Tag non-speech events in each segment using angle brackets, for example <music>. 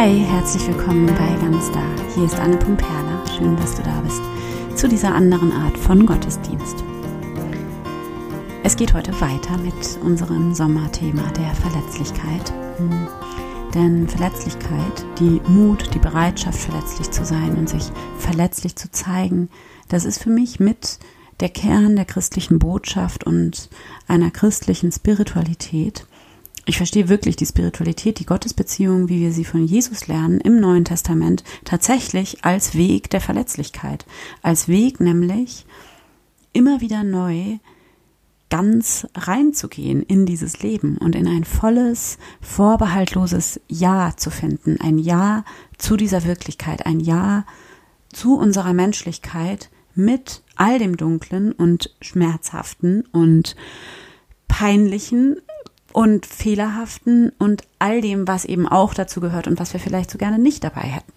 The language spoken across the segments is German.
Hi, herzlich willkommen bei Ganz Da. Hier ist Anne Pumperla. Schön, dass du da bist zu dieser anderen Art von Gottesdienst. Es geht heute weiter mit unserem Sommerthema der Verletzlichkeit. Hm. Denn Verletzlichkeit, die Mut, die Bereitschaft, verletzlich zu sein und sich verletzlich zu zeigen, das ist für mich mit der Kern der christlichen Botschaft und einer christlichen Spiritualität ich verstehe wirklich die Spiritualität, die Gottesbeziehung, wie wir sie von Jesus lernen im Neuen Testament, tatsächlich als Weg der Verletzlichkeit. Als Weg nämlich immer wieder neu ganz reinzugehen in dieses Leben und in ein volles, vorbehaltloses Ja zu finden. Ein Ja zu dieser Wirklichkeit, ein Ja zu unserer Menschlichkeit mit all dem Dunklen und Schmerzhaften und Peinlichen, und Fehlerhaften und all dem, was eben auch dazu gehört und was wir vielleicht so gerne nicht dabei hätten.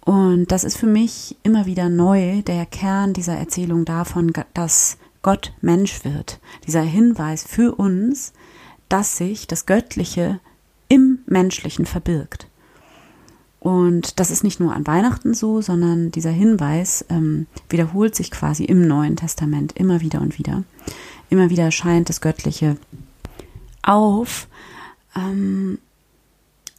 Und das ist für mich immer wieder neu der Kern dieser Erzählung davon, dass Gott Mensch wird. Dieser Hinweis für uns, dass sich das Göttliche im Menschlichen verbirgt. Und das ist nicht nur an Weihnachten so, sondern dieser Hinweis ähm, wiederholt sich quasi im Neuen Testament immer wieder und wieder. Immer wieder erscheint das Göttliche auf ähm,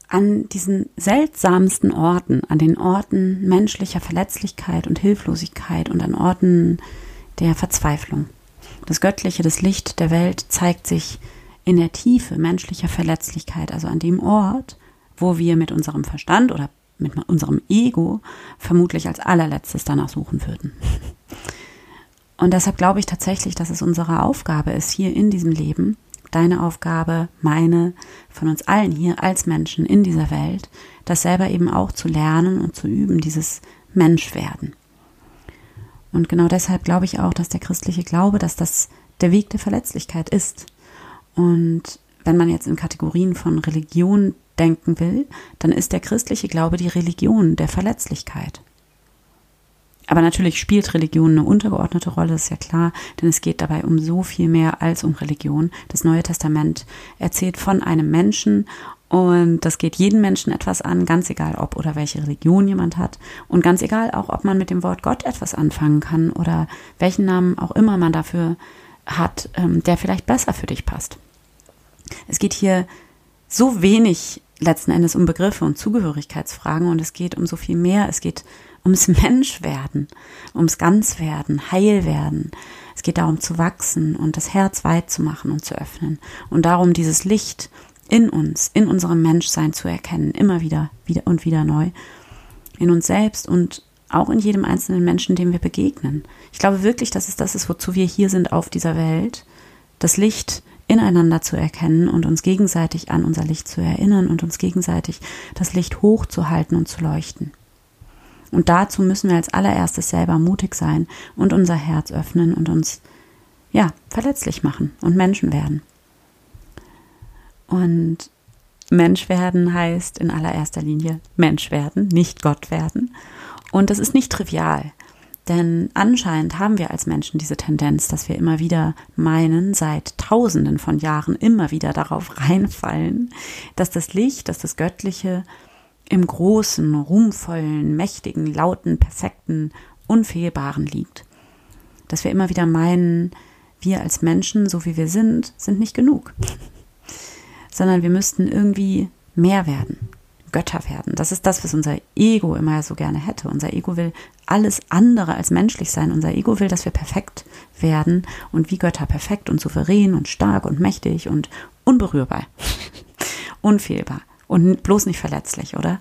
an diesen seltsamsten Orten, an den Orten menschlicher Verletzlichkeit und Hilflosigkeit und an Orten der Verzweiflung. Das Göttliche, das Licht der Welt zeigt sich in der Tiefe menschlicher Verletzlichkeit, also an dem Ort, wo wir mit unserem Verstand oder mit unserem Ego vermutlich als allerletztes danach suchen würden. Und deshalb glaube ich tatsächlich, dass es unsere Aufgabe ist, hier in diesem Leben deine Aufgabe, meine, von uns allen hier als Menschen in dieser Welt, das selber eben auch zu lernen und zu üben, dieses Menschwerden. Und genau deshalb glaube ich auch, dass der christliche Glaube, dass das der Weg der Verletzlichkeit ist. Und wenn man jetzt in Kategorien von Religion denken will, dann ist der christliche Glaube die Religion der Verletzlichkeit. Aber natürlich spielt Religion eine untergeordnete Rolle, ist ja klar, denn es geht dabei um so viel mehr als um Religion. Das Neue Testament erzählt von einem Menschen und das geht jeden Menschen etwas an, ganz egal ob oder welche Religion jemand hat und ganz egal auch, ob man mit dem Wort Gott etwas anfangen kann oder welchen Namen auch immer man dafür hat, ähm, der vielleicht besser für dich passt. Es geht hier so wenig letzten Endes um Begriffe und Zugehörigkeitsfragen und es geht um so viel mehr. Es geht ums Menschwerden, ums Ganzwerden, Heilwerden. Es geht darum zu wachsen und das Herz weit zu machen und zu öffnen und darum dieses Licht in uns, in unserem Menschsein zu erkennen, immer wieder, wieder und wieder neu, in uns selbst und auch in jedem einzelnen Menschen, dem wir begegnen. Ich glaube wirklich, dass es das ist, wozu wir hier sind auf dieser Welt, das Licht ineinander zu erkennen und uns gegenseitig an unser Licht zu erinnern und uns gegenseitig das Licht hochzuhalten und zu leuchten. Und dazu müssen wir als allererstes selber mutig sein und unser Herz öffnen und uns, ja, verletzlich machen und Menschen werden. Und Mensch werden heißt in allererster Linie Mensch werden, nicht Gott werden. Und das ist nicht trivial. Denn anscheinend haben wir als Menschen diese Tendenz, dass wir immer wieder meinen, seit Tausenden von Jahren immer wieder darauf <laughs> reinfallen, dass das Licht, dass das Göttliche im großen, ruhmvollen, mächtigen, lauten, perfekten, unfehlbaren liegt. Dass wir immer wieder meinen, wir als Menschen, so wie wir sind, sind nicht genug, <laughs> sondern wir müssten irgendwie mehr werden. Götter werden. Das ist das, was unser Ego immer so gerne hätte. Unser Ego will alles andere als menschlich sein. Unser Ego will, dass wir perfekt werden und wie Götter perfekt und souverän und stark und mächtig und unberührbar, <laughs> unfehlbar und bloß nicht verletzlich, oder?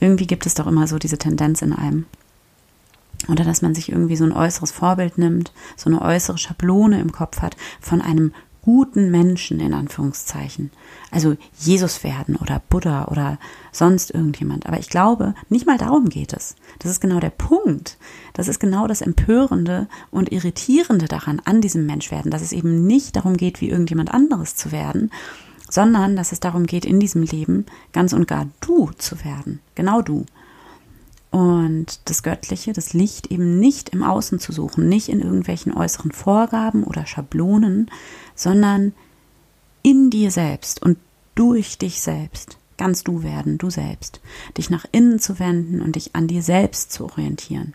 Irgendwie gibt es doch immer so diese Tendenz in einem. Oder dass man sich irgendwie so ein äußeres Vorbild nimmt, so eine äußere Schablone im Kopf hat von einem guten Menschen in Anführungszeichen. Also Jesus werden oder Buddha oder sonst irgendjemand. Aber ich glaube, nicht mal darum geht es. Das ist genau der Punkt. Das ist genau das Empörende und Irritierende daran, an diesem Menschwerden, dass es eben nicht darum geht, wie irgendjemand anderes zu werden, sondern dass es darum geht, in diesem Leben ganz und gar du zu werden. Genau du. Und das Göttliche, das Licht eben nicht im Außen zu suchen, nicht in irgendwelchen äußeren Vorgaben oder Schablonen, sondern in dir selbst und durch dich selbst ganz du werden, du selbst, dich nach innen zu wenden und dich an dir selbst zu orientieren.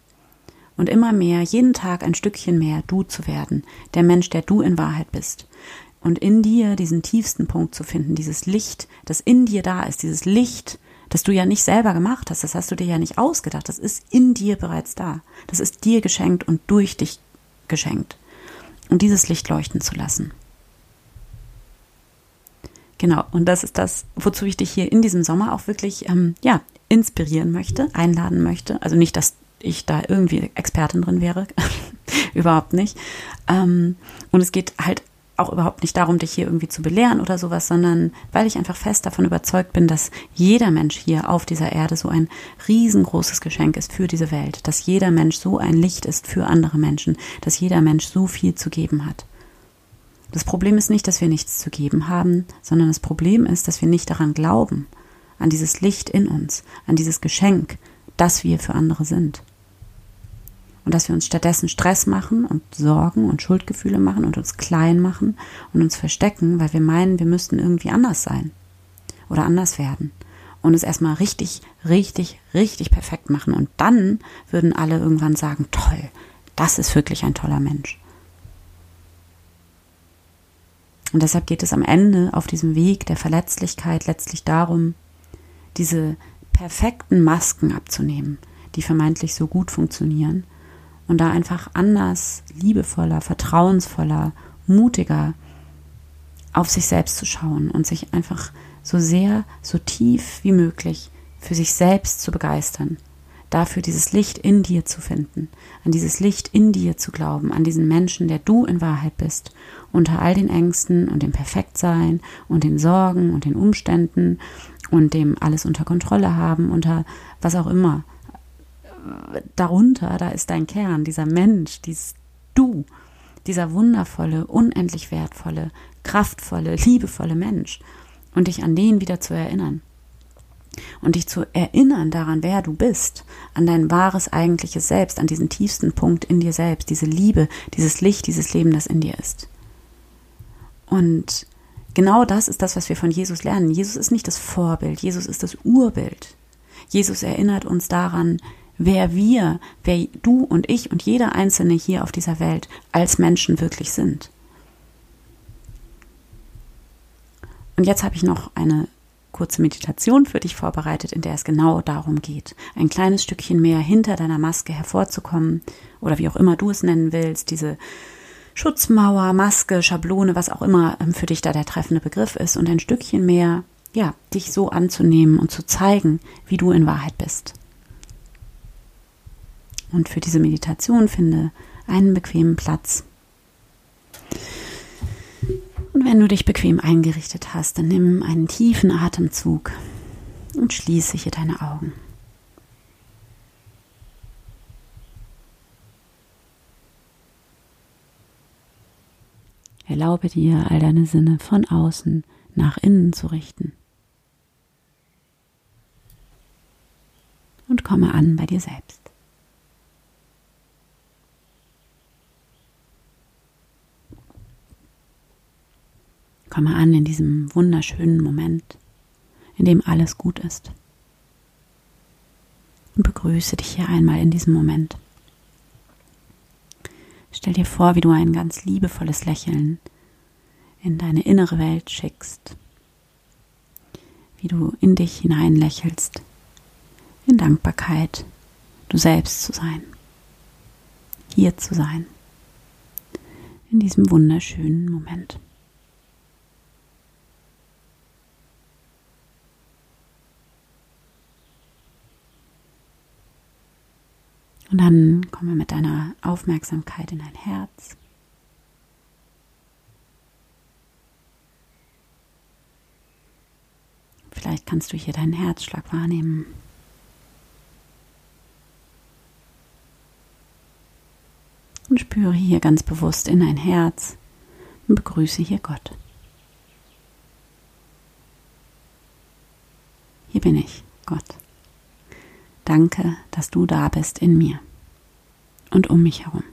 Und immer mehr, jeden Tag ein Stückchen mehr du zu werden, der Mensch, der du in Wahrheit bist. Und in dir diesen tiefsten Punkt zu finden, dieses Licht, das in dir da ist, dieses Licht, das du ja nicht selber gemacht hast, das hast du dir ja nicht ausgedacht, das ist in dir bereits da. Das ist dir geschenkt und durch dich geschenkt. Und dieses Licht leuchten zu lassen. Genau, und das ist das, wozu ich dich hier in diesem Sommer auch wirklich, ähm, ja, inspirieren möchte, einladen möchte. Also nicht, dass ich da irgendwie Expertin drin wäre, <laughs> überhaupt nicht. Ähm, und es geht halt auch überhaupt nicht darum, dich hier irgendwie zu belehren oder sowas, sondern weil ich einfach fest davon überzeugt bin, dass jeder Mensch hier auf dieser Erde so ein riesengroßes Geschenk ist für diese Welt, dass jeder Mensch so ein Licht ist für andere Menschen, dass jeder Mensch so viel zu geben hat. Das Problem ist nicht, dass wir nichts zu geben haben, sondern das Problem ist, dass wir nicht daran glauben, an dieses Licht in uns, an dieses Geschenk, das wir für andere sind und dass wir uns stattdessen Stress machen und Sorgen und Schuldgefühle machen und uns klein machen und uns verstecken, weil wir meinen, wir müssten irgendwie anders sein oder anders werden und es erstmal richtig, richtig, richtig perfekt machen und dann würden alle irgendwann sagen, toll, das ist wirklich ein toller Mensch. Und deshalb geht es am Ende auf diesem Weg der Verletzlichkeit letztlich darum, diese perfekten Masken abzunehmen, die vermeintlich so gut funktionieren und da einfach anders, liebevoller, vertrauensvoller, mutiger auf sich selbst zu schauen und sich einfach so sehr, so tief wie möglich für sich selbst zu begeistern, dafür dieses Licht in dir zu finden, an dieses Licht in dir zu glauben, an diesen Menschen, der du in Wahrheit bist, unter all den Ängsten und dem Perfektsein und den Sorgen und den Umständen und dem alles unter Kontrolle haben, unter was auch immer darunter, da ist dein Kern, dieser Mensch, dieses Du, dieser wundervolle, unendlich wertvolle, kraftvolle, liebevolle Mensch und dich an den wieder zu erinnern. Und dich zu erinnern daran, wer du bist, an dein wahres eigentliches Selbst, an diesen tiefsten Punkt in dir selbst, diese Liebe, dieses Licht, dieses Leben, das in dir ist. Und genau das ist das, was wir von Jesus lernen. Jesus ist nicht das Vorbild, Jesus ist das Urbild. Jesus erinnert uns daran, wer wir, wer du und ich und jeder Einzelne hier auf dieser Welt als Menschen wirklich sind. Und jetzt habe ich noch eine kurze Meditation für dich vorbereitet, in der es genau darum geht, ein kleines Stückchen mehr hinter deiner Maske hervorzukommen oder wie auch immer du es nennen willst, diese Schutzmauer, Maske, Schablone, was auch immer ähm, für dich da der treffende Begriff ist und ein Stückchen mehr, ja, dich so anzunehmen und zu zeigen, wie du in Wahrheit bist. Und für diese Meditation finde einen bequemen Platz. Und wenn du dich bequem eingerichtet hast, dann nimm einen tiefen Atemzug und schließe hier deine Augen. Erlaube dir, all deine Sinne von außen nach innen zu richten. Und komme an bei dir selbst. Komme an in diesem wunderschönen Moment, in dem alles gut ist. Und begrüße dich hier einmal in diesem Moment. Stell dir vor, wie du ein ganz liebevolles Lächeln in deine innere Welt schickst, wie du in dich hinein lächelst, in Dankbarkeit, du selbst zu sein, hier zu sein, in diesem wunderschönen Moment. Und dann komme mit deiner Aufmerksamkeit in dein Herz. Vielleicht kannst du hier deinen Herzschlag wahrnehmen. Und spüre hier ganz bewusst in dein Herz und begrüße hier Gott. Hier bin ich, Gott. Danke, dass du da bist in mir und um mich herum.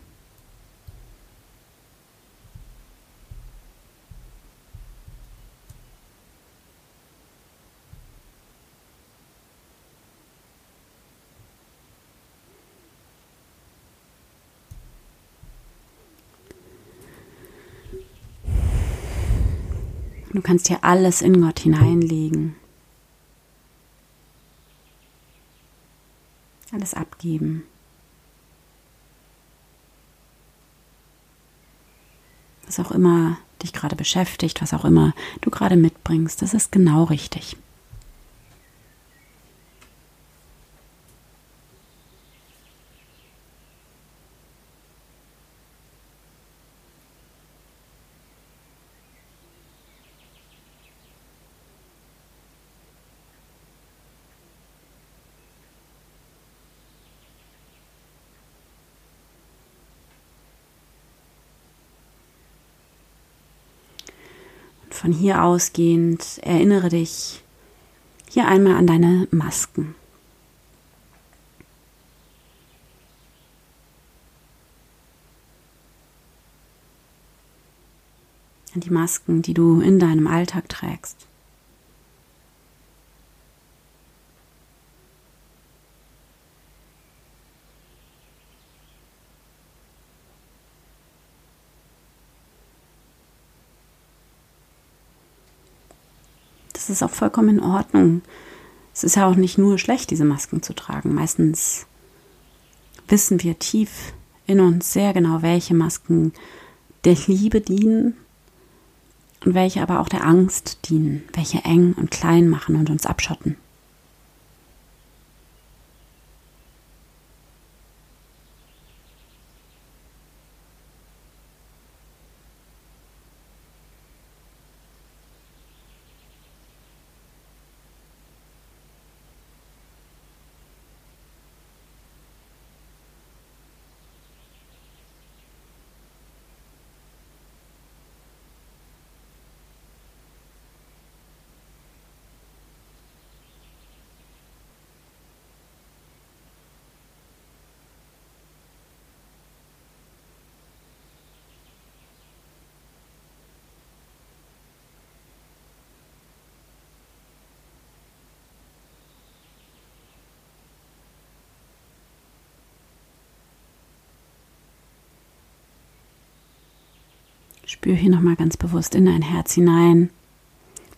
Du kannst hier alles in Gott hineinlegen. Alles abgeben. Was auch immer dich gerade beschäftigt, was auch immer du gerade mitbringst, das ist genau richtig. Von hier ausgehend erinnere dich hier einmal an deine Masken. An die Masken, die du in deinem Alltag trägst. Das ist auch vollkommen in Ordnung. Es ist ja auch nicht nur schlecht, diese Masken zu tragen. Meistens wissen wir tief in uns sehr genau, welche Masken der Liebe dienen und welche aber auch der Angst dienen, welche eng und klein machen und uns abschotten. Spür hier nochmal ganz bewusst in dein Herz hinein.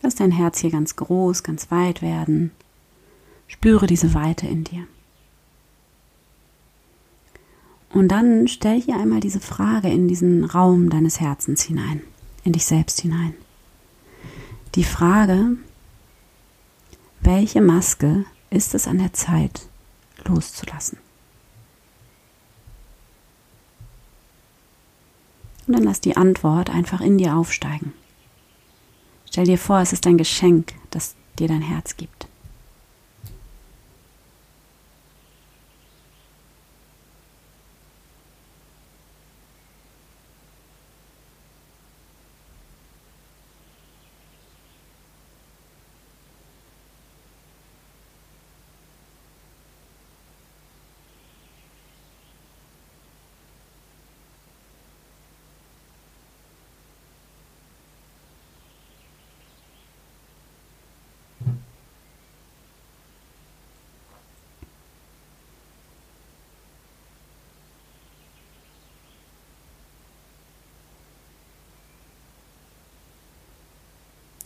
Lass dein Herz hier ganz groß, ganz weit werden. Spüre diese Weite in dir. Und dann stell hier einmal diese Frage in diesen Raum deines Herzens hinein, in dich selbst hinein. Die Frage, welche Maske ist es an der Zeit loszulassen? Und dann lass die Antwort einfach in dir aufsteigen. Stell dir vor, es ist ein Geschenk, das dir dein Herz gibt.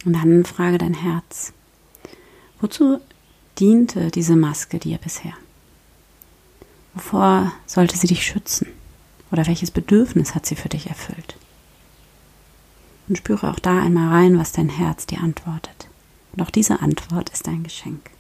Und dann frage dein Herz, wozu diente diese Maske dir bisher? Wovor sollte sie dich schützen? Oder welches Bedürfnis hat sie für dich erfüllt? Und spüre auch da einmal rein, was dein Herz dir antwortet. Und auch diese Antwort ist ein Geschenk.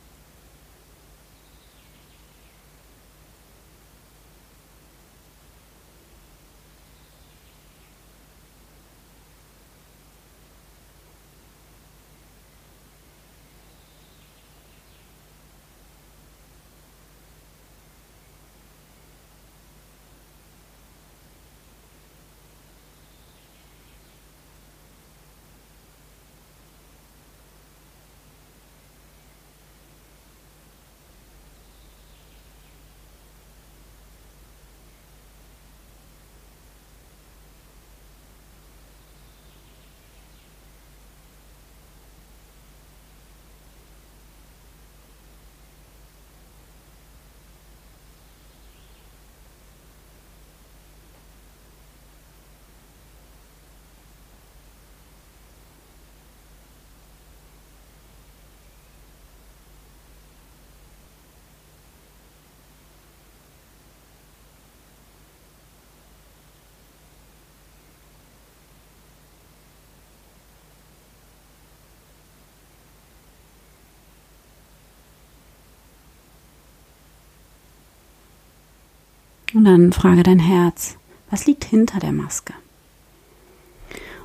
Und dann frage dein Herz, was liegt hinter der Maske?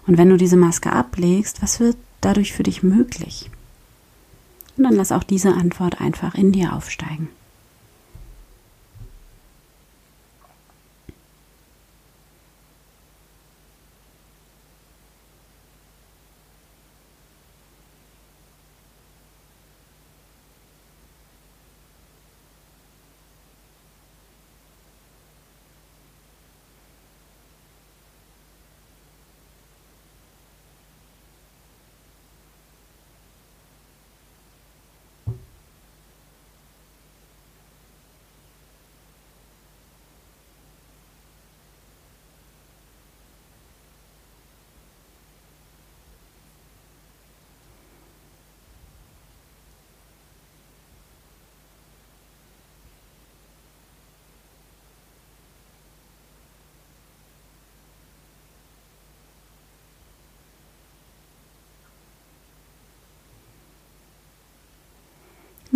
Und wenn du diese Maske ablegst, was wird dadurch für dich möglich? Und dann lass auch diese Antwort einfach in dir aufsteigen.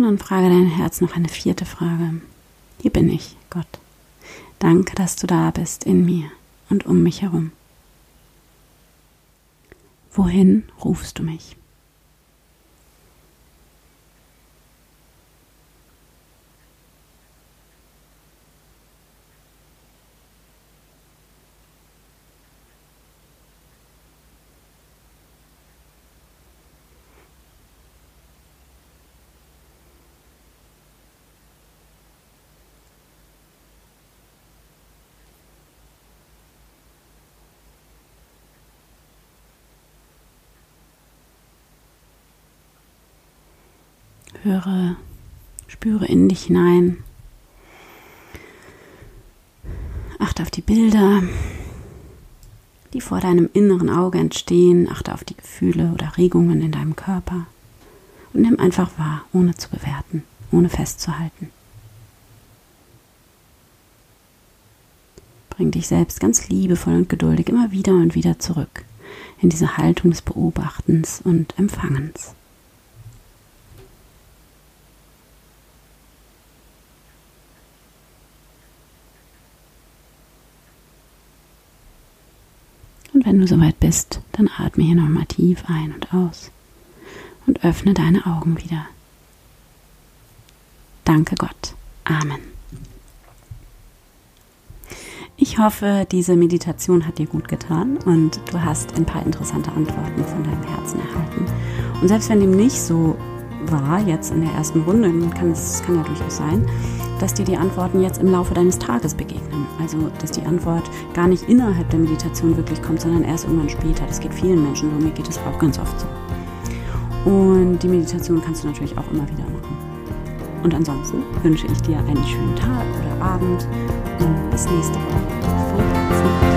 Und dann frage dein Herz noch eine vierte Frage. Hier bin ich, Gott. Danke, dass du da bist in mir und um mich herum. Wohin rufst du mich? Höre, spüre in dich hinein. Achte auf die Bilder, die vor deinem inneren Auge entstehen. Achte auf die Gefühle oder Regungen in deinem Körper. Und nimm einfach wahr, ohne zu bewerten, ohne festzuhalten. Bring dich selbst ganz liebevoll und geduldig immer wieder und wieder zurück in diese Haltung des Beobachtens und Empfangens. Und wenn du soweit bist, dann atme hier nochmal tief ein und aus und öffne deine Augen wieder. Danke Gott. Amen. Ich hoffe, diese Meditation hat dir gut getan und du hast ein paar interessante Antworten von deinem Herzen erhalten. Und selbst wenn dem nicht so war, jetzt in der ersten Runde, kann es kann ja durchaus sein, dass dir die Antworten jetzt im Laufe deines Tages begegnen. Also, dass die Antwort gar nicht innerhalb der Meditation wirklich kommt, sondern erst irgendwann später. Das geht vielen Menschen so, mir geht es auch ganz oft so. Und die Meditation kannst du natürlich auch immer wieder machen. Und ansonsten wünsche ich dir einen schönen Tag oder Abend und bis nächste Woche.